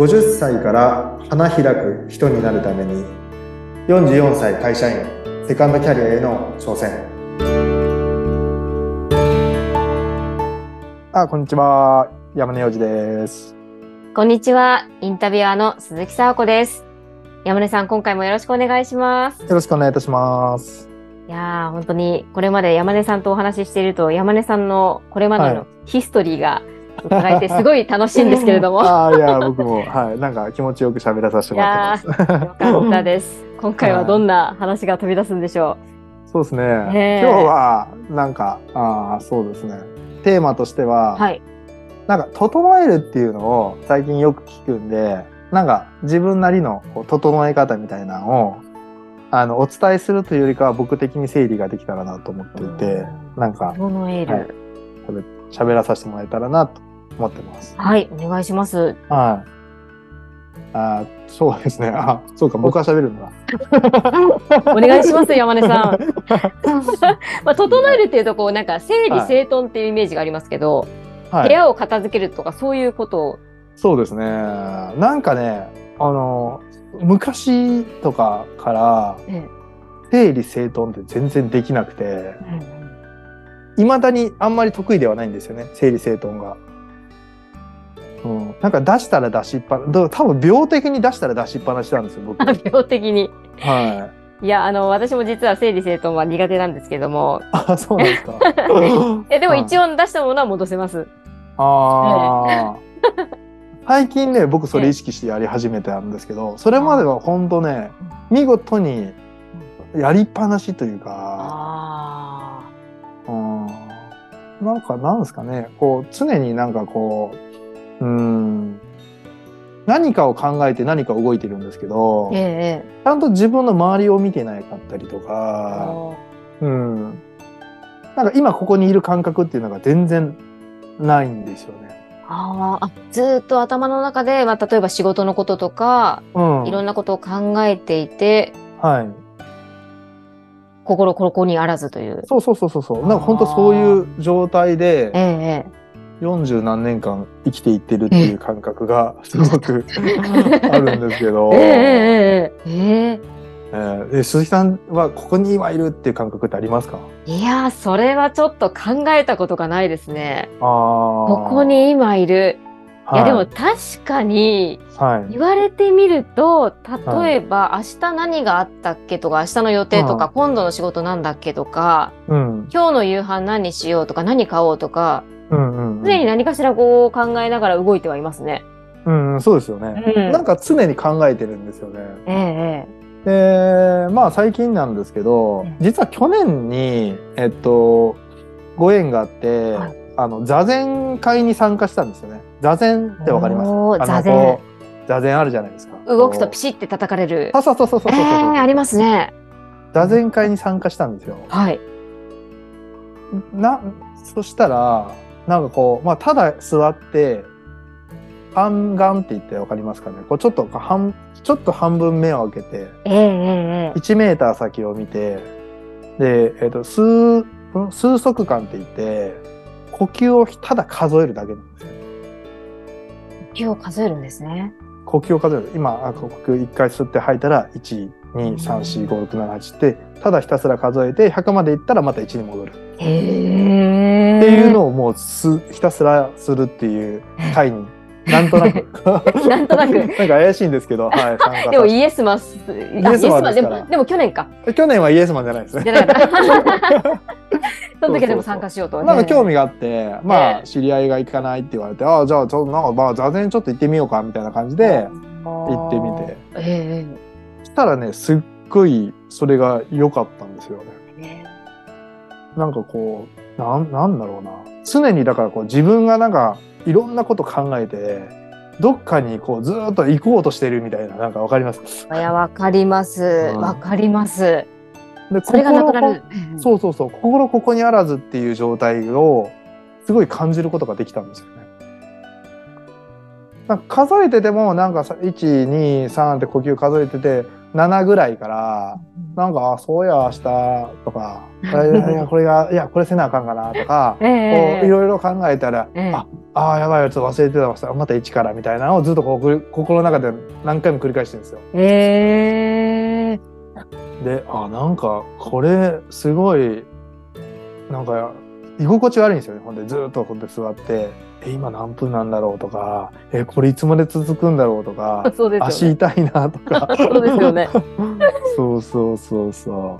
50歳から花開く人になるために44歳会社員セカンドキャリアへの挑戦あこんにちは山根洋次ですこんにちは。インタビュアーの鈴木沙子です。山根さん、今回もよろしくお願いします。よろしくお願いいたしますいやー、本当にこれまで山根さんとお話ししていると、山根さんのこれまではのヒストリーが伺えてすごい楽しいんですけれども。あーいや僕もはいなんか気持ちよく喋らさせてもらってますよかったです。今回はどんな話が飛び出すんでしょそうですね、今日はなんかあーそうですねテーマとしては、う。はい。なんか整えるっていうのを最近よく聞くんでなんか自分なりのこう整え方みたいなのをあのお伝えするというよりかは僕的に整理ができたらなと思っていてなんか整える。はい喋らさせてもらえたらなと思ってます。はい、お願いします。はい。あーそうですね。あ、そうか、僕は喋るんだ。お願いします、山根さん。まあ、整えるっていうと、こう、なんか整理整頓っていうイメージがありますけど、はい。部屋を片付けるとか、そういうこと？を。そうですね。なんかね、あの、昔とかからえ整理整頓って全然できなくて、え未だにあんまり得意ではないんですよね、整理整頓が。うん、なんか出したら出しっぱなだから多分病的に出したら出しっぱなしなんですよ、僕。病的に。はい。いや、あの、私も実は整理整頓は苦手なんですけども、あ、そうなんですか。えでも一応。応出したものは戻せます。ああ。最近ね、僕それ意識してやり始めたんですけど、それまでは本当ね、見事にやりっぱなしというか、なんかなんですかね、こう常になんかこう、うん、何かを考えて何か動いてるんですけどあ。、ええちゃんと自分の周りを見てないかったりとえか、えうん、なんか今ここにいる感覚っていうのが全然ないんですよね。あーあ、ずーっと頭の中で、まあ、例えば仕事のこととか、うん、いろんなことを考えていて、はい。心ここにあらずという。そうそうそうそう。なんか本当そういう状態で、ええ四十何年間生きていってるっていう感覚がすごく、あるんですけど。えー、えー、ええー、鈴木さんはここに今いるっていう感覚ってありますか？いやそれはちょっと考えたことがないですね。あここに今いるい。や、はいでも確かに、はい。言われてみると例えば、明日何があったっけとか明日の予定とか、うん今度の仕事なんだっけとかうん。今日の夕飯何にしようとか何買おうとかうんうん常に何かしらこう考えながら動いてはいますね。うんうんそうですよね、うん。なんか常に考えてるんですよね。ええ。でまあ最近なんですけどうん。実は去年にえっとご縁があって、はいあの座禅会に参加したんですよね。座禅ってわかります？座禅。座禅あるじゃないですか。動くとピシシッて叩かれる。そうそうそうそうそうえそう、えありますね。座禅会に参加したんですよ。はい。なそしたらなんかこう、まあ、ただ座って半眼って言ってわかりますかね？こうちょっと半ちょっと半分目を開けてええええ1メーター先を見てで、えっと数ん数息間って言って呼吸をただ数えるだけなんですよ。気を数えるんですね。呼吸を数える今あ呼吸1回吸って吐いたら1234567ってただひたすら数えて100までいったらまた1に戻るへえ。っていうのをもうすひたすらするっていう 会になんとなく。なんとなく。なんか怪しいんですけど、はい、でもイエスマス。イエスマンででもでも去年か。去年はイエスマンじゃないですね。じゃなかった。その時はでも参加しようと。なんか興味があって、まえあ知り合いが行かないって言われて、ああじゃあちょっとなんかまあ座禅ちょっと行ってみようかみたいな感じで行ってみて、えそしたらねすっごいそれが良かったんですよね。えなんかこうなんなんだろうな。常にだからこう自分がなんかいろんなこと考えてどっかにこうずーっと行こうとしてるみたいななんかわかります？いや、わかります。うんわかります。でそれがなくな心る。そうそうそう心ここにあらずっていう状態をすごい感じることができたんですよね。なんか数えててもなんかさ123って呼吸数えてて7ぐらいから、なんか、あ、そうや、明日とか、いやこれが、いや、これせなあかんかなとか、こえ。ういろいろ考えたら、ええ。あ、あーやばい、ちょっと忘れてたわ、また一からみたいなのをずっとこう心の中で何回も繰り返してるんですよ。ええ。で、あ、なんか、これ、すごい、なんか、居心地悪いんですよね。ほんで、ずっとほんで座って、え、今何分なんだろうとか、え、これいつまで続くんだろうとか、そうです足。痛いなとか。そうですよね。そうそうそうそ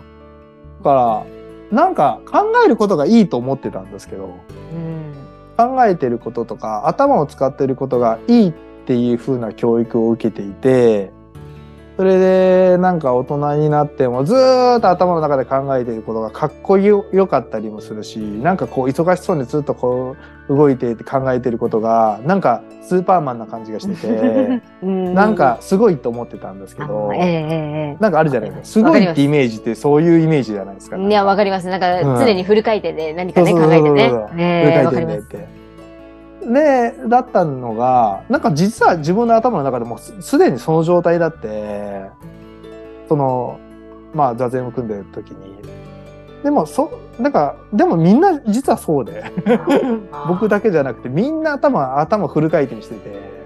う。だから、なんか考えることがいいと思ってたんですけど、うん考えてることとか頭を使ってることがいいっていう風な教育を受けていて、それでなんか大人になってもずーっと頭の中で考えていることがかっこよかったりもするし、なんかこう忙しそうにずっとこう動いていて考えてることがなんかスーパーマンな感じがしてて、うんなんかすごいと思ってたんですけどなんかあるじゃないですか。すごいってイメージってそういうイメージじゃないですか。いや、わかります。なんか、常にフル回転で何かね、考えてね。ええわかります。て。で、だったのが、なんか実は自分の頭の中でもすでにその状態だって、その、まあ座禅を組んでる時に。でも、そ、なんか、でもみんな実はそうで、僕だけじゃなくてみんな頭、頭フル回転してて、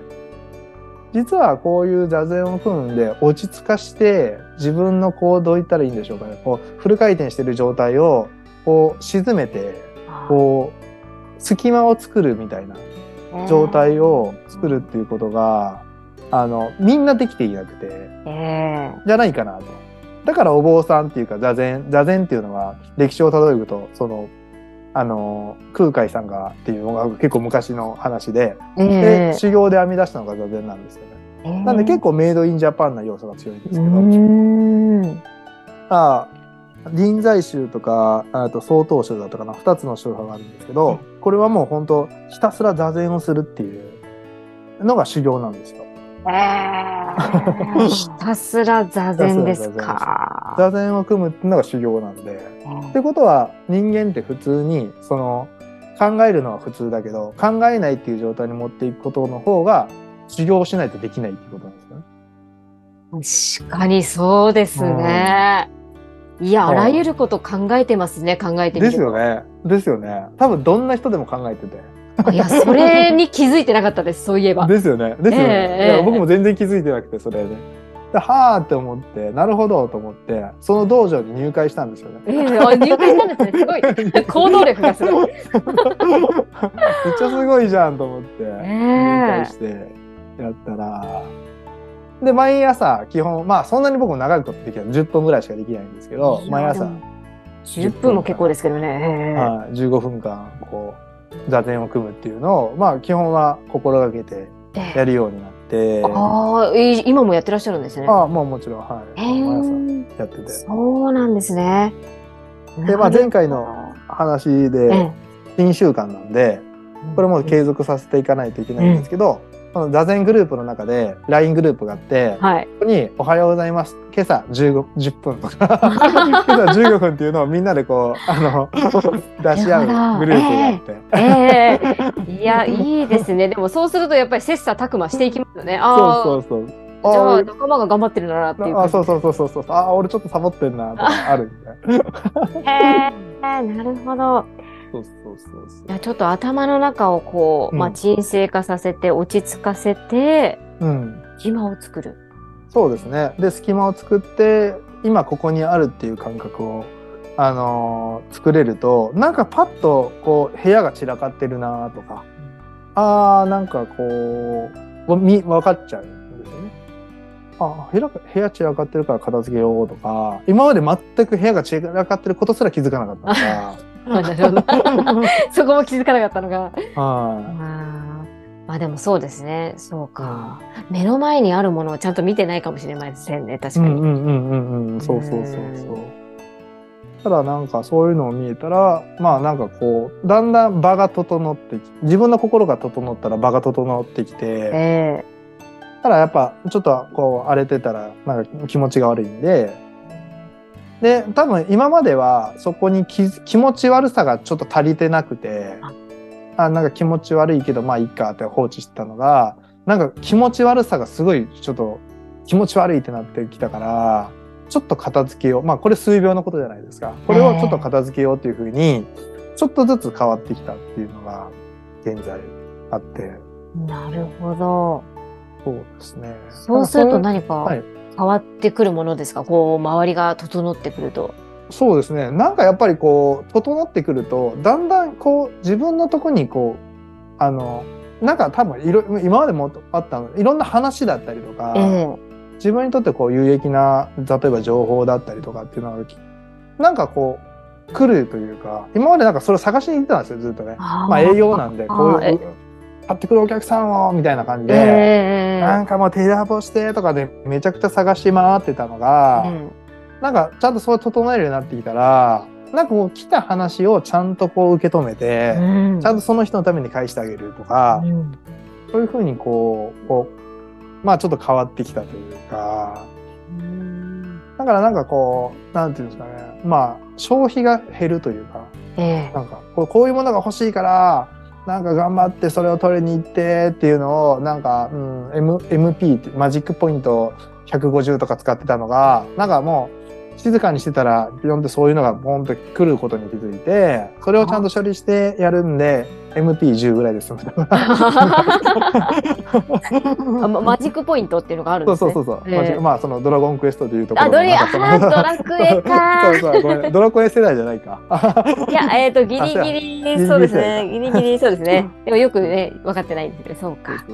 実はこういう座禅を組んで落ち着かして自分のこうどう言ったらいいんでしょうかね。こうフル回転してる状態をこう沈めてこう隙間を作るみたいな状態を作るっていうことがあのみんなできていなくてえじゃないかなと。だからお坊さんっていうか座禅座禅っていうのは歴史をたどるとそのあの空海さんがっていうのが結構昔の話でえでえ修行で編み出したのが座禅なんですよね。えなんで結構メイドインジャパンな要素が強いんですけど、あ臨済宗とかあと曹洞宗だとかな2つの宗派があるんですけど、これはもう本当ひたすら座禅をするっていうのが修行なんですよ。ええ ひたすら座禅ですか。座禅を組むっていうのが修行なんで。ってことは人間って普通にその考えるのは普通だけど考えないっていう状態に持っていくことの方が修行しないとできないっていうことなんですよね。確かにそうですね。いや、あらゆること考えてますね、考えてみるとですよ。ね。ですよね。多分どんな人でも考えてて。いや、それに気づいてなかったです、そういえば。ですよね。ですよね。ええいや僕も全然気づいてなくて、それで。ではあって思って、なるほどと思って、その道場に入会したんですよね。ええあ入会したんですね、すごい。行動力がすごい。めっちゃすごいじゃんと思って、入会してやったら、で、毎朝、基本、まあそんなに僕も長いことできない。10分ぐらいしかできないんですけど、毎朝、10分も結構ですけどね。はい、15分間、こう、座禅を組むっていうのを、まあ基本は心がけてええやるようになって、ああ、い今もやってらっしゃるんですね。ああ、まあもちろん、はい。へ毎朝えやってて。そうなんですね。で、まあ前回の話えでえ、新習慣なんで、これも継続させていかないといけないんですけど、この座禅グループの中で LINE グループがあって、はい。ここに「おはようございます今朝15 10分」とか「今朝15分」っていうのをみんなでこうあの 出し合うグループがあって。ええいや、いいですね。でもそうするとやっぱり切磋琢磨していきますよね。ああ、そうそうそう。じゃああ仲間が頑張ってるならっていうあ。そうそうそうそうそう。あ、俺ちょっとサボってんなとかあるみたいな。へえ、なるほど。そうそうそうそうい。やちょっと頭の中をこう、うんまあ、沈静化させて落ち着かせてうん。暇を作る。そうですね。で、隙間を作って、今ここにあるっていう感覚を、あのー作れると、なんかパッとこう部屋が散らかってるなとか、あーなんかこう、わみ分かっちゃうんですよね。あ部屋が部屋散らかってるから片付けようとか、今まで全く部屋が散らかってることすら気づかなかったとか、あ なるほど そこも気づかなかったのが。はあーまあでもそうですね。そうか。目の前にあるものをちゃんと見てないかもしれませんね。確かに。んうんうんうんうん。そうそうそうそう。ただなんかそういうのを見えたらまあなんかこうだんだん場が整ってき自分の心が整ったら場が整ってきてえただやっぱちょっとこう荒れてたらなんか気持ちが悪いんでで多分今まではそこに気気持ち悪さがちょっと足りてなくてあなんか気持ち悪いけどまあいいかって放置してたのがなんか気持ち悪さがすごいちょっと気持ち悪いってなってきたから、ちょっと片付けよう。まあこれ数秒のことじゃないですか。これをちょっと片付けようっていうふうに、ちょっとずつ変わってきたっていうのが現在あって、なるほど。そうですね。そうすると何かはい変わってくるものですか、こう、周りが整ってくると。そうですね。なんかやっぱりこう、整ってくると、だんだんこう、自分のとこにこう、あの、なんか多分いろ、今までもあったの、いろんな話だったりとか、ええ自分にとってこう有益な、例えば情報だったりとかっていうのが、なんかこう、来るというか、今までなんかそれを探しに行ってたんですよ、ずっとね。あーまあ営業なんで、こういう、買ってくるお客さんを、みたいな感じで、ええ。なんかもうテレアポしてとかでめちゃくちゃ探し回ってたのが、うん。なんかちゃんとそう整えるようになってきたら、なんかこう来た話をちゃんとこう受け止めて、うん。ちゃんとその人のために返してあげるとか、うん。そういうふうにこう、こう、まあちょっと変わってきたというか、うん。だからなんかこう、なんていうんですかね、まあ消費が減るというか、ええ。なんかこうこういうものが欲しいから、なんか頑張ってそれを取りに行ってっていうのを、なんか、うん、M、MP ってマジックポイント150とか使ってたのが、なんかもう静かにしてたら、ビヨンってそういうのがボンって来ることに気づいて、それをちゃんと処理してやるんで、MP10 ぐらいで済む。マジックポイントっていうのがあるんそうですね。そうそうそう。ええマジックまあそのドラゴンクエストでいうところあ、ドリあー、ドラクエかそうそう、ごめん。ドラクエ世代じゃないか。いや、えっ、と、ギリギあリ、そうですね。ギリギリ、そうですね。でもよくね、分かってないんですけど、そうか。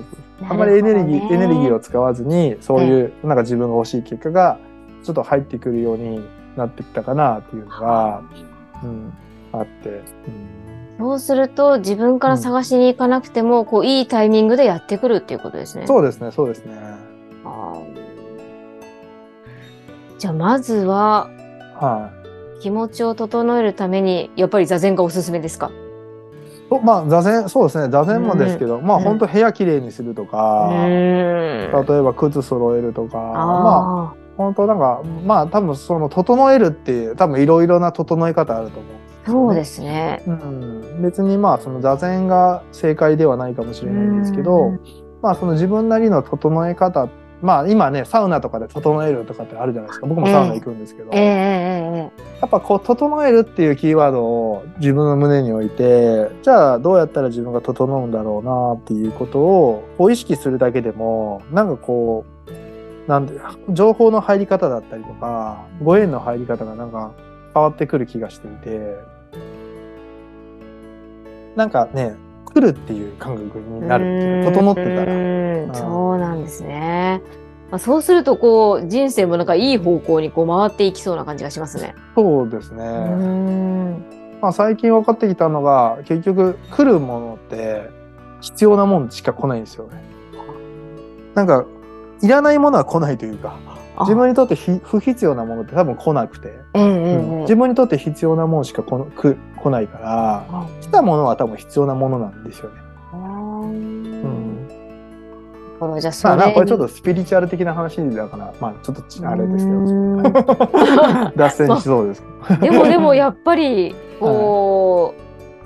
あんまりエネルギー、エネルギーを。を使わずに、そういう、なんか自分が欲しい結果が、ちょっと入ってくるようになってきたかなっていうのが、うん、あって。うんそうすると、自分から探しに行かなくても、こう、いいタイミングでやってくるっていうことですね。そうですね、そうですね。あーじゃあ、まずは、は気持ちを整えるために、やっぱり座禅がおすすめですか？まあ、座禅、そうですね、座禅もですけど、まあ、うん本当部屋きれいにするとうか、ーん。例えば靴揃えるとか、まあ、あ本当なんか、まあ、多分その、整えるっていう、多分いろいろな整え方あると思う。あ、そうですね。うん、別にまあその座禅が正解ではないかもしれないんですけうどん。まあその自分なりの整え方まあ今ねサウナとかで整えるとかってあるじゃないですか。僕もサウナ行くんですけど、えええええ。やっぱこう整えるっていうキーワードを自分の胸に置いてじゃあどうやったら自分が整うんだろうなっていうことをこう意識するだけでもなんかこうなんで情報の入り方だったりとかご縁の入り方がなんか変わってくる気がしていてなんかね来るっていう感覚になるっていうか整ってたら。そうなんですね。まあ、そうすると、こう、人生もなんかいい方向にこう回っていきそうな感じがしますね。そうですね。うん。まあ、最近分かってきたのが結局来るものって必要なもんしか来ないんですよね。なんかいらないものは来ないというかあ自分にとってひ不必要なものって多分来なくて、うんええ自分にとって必要なものしか来く来ないからあ。来たものは多分必要なものなんですよね。あうん。ー。なるほどじゃあそまあ、これちょっとスピリチュアル的な話だからまあちょっとちあれですけど。うん。脱線しそうです。でもでもやっぱりこう、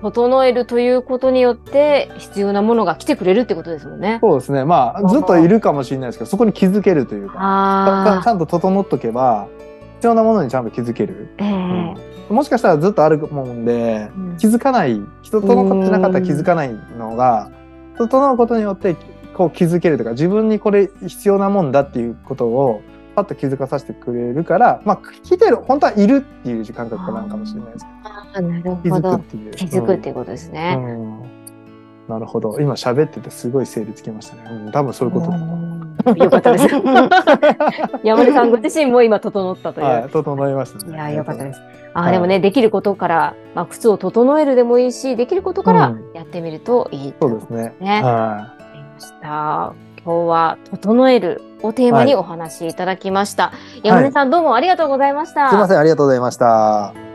整えるということによって必要なものが来てくれるってことですもんね。そうですね。まあずっといるかもしれないですけどそこに気づけるというかちゃあんと整っとけば必要なものにちゃんと気づける。あ、え。えもしかしたらずっとあるもんでうん。気づかない人とのってなかったら気づかないのが整うことによってこう気づけるとか自分にこれ必要なもんだっていうことをパッと気づかさせてくれるからまあ来てる本当はいるっていう感覚なのかもしれないですああなるほど。気づくっていうことですうね。んうんなるほど今喋っててすごい整理つきましたね、うん、多分そういうことだとよかったです。山根さんご自身も今整ったという。はい、整いましたね。いやよかったです。あはいーでもね、できることから、まあ、靴を整えるでもいいし、できることからうんやってみるといいと思いそうですね。ね。はわかりました。今日は整えるをテーマにお話しいただきました。山根さん、どうもありがとうございました。い。すみません、ありがとうございました。